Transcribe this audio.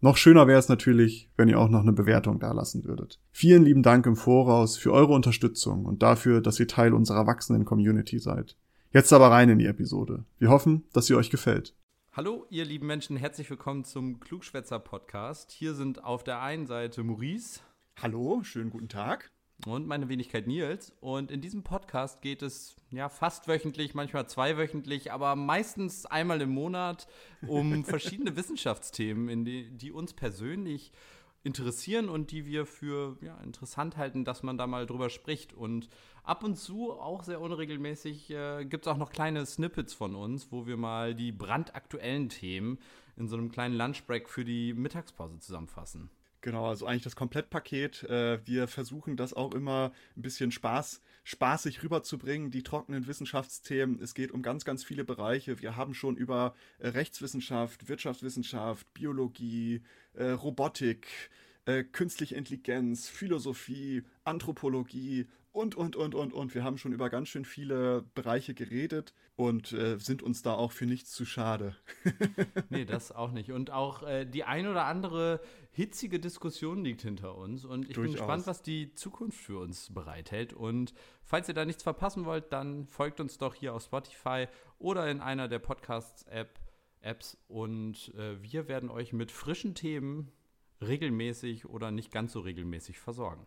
Noch schöner wäre es natürlich, wenn ihr auch noch eine Bewertung dalassen würdet. Vielen lieben Dank im Voraus für eure Unterstützung und dafür, dass ihr Teil unserer wachsenden Community seid. Jetzt aber rein in die Episode. Wir hoffen, dass sie euch gefällt. Hallo, ihr lieben Menschen, herzlich willkommen zum Klugschwätzer Podcast. Hier sind auf der einen Seite Maurice. Hallo, schönen guten Tag und meine Wenigkeit Nils. Und in diesem Podcast geht es ja fast wöchentlich, manchmal zweiwöchentlich, aber meistens einmal im Monat um verschiedene Wissenschaftsthemen, die, die, uns persönlich interessieren und die wir für ja, interessant halten, dass man da mal drüber spricht. Und ab und zu, auch sehr unregelmäßig, äh, gibt es auch noch kleine Snippets von uns, wo wir mal die brandaktuellen Themen in so einem kleinen Lunchbreak für die Mittagspause zusammenfassen. Genau, also eigentlich das Komplettpaket. Äh, wir versuchen das auch immer ein bisschen Spaß, spaßig rüberzubringen, die trockenen Wissenschaftsthemen. Es geht um ganz, ganz viele Bereiche. Wir haben schon über äh, Rechtswissenschaft, Wirtschaftswissenschaft, Biologie, äh, Robotik, künstliche Intelligenz, Philosophie, Anthropologie und, und, und, und, und. Wir haben schon über ganz schön viele Bereiche geredet und äh, sind uns da auch für nichts zu schade. nee, das auch nicht. Und auch äh, die ein oder andere hitzige Diskussion liegt hinter uns. Und ich Durchaus. bin gespannt, was die Zukunft für uns bereithält. Und falls ihr da nichts verpassen wollt, dann folgt uns doch hier auf Spotify oder in einer der Podcasts-App. Apps und äh, wir werden euch mit frischen Themen regelmäßig oder nicht ganz so regelmäßig versorgen.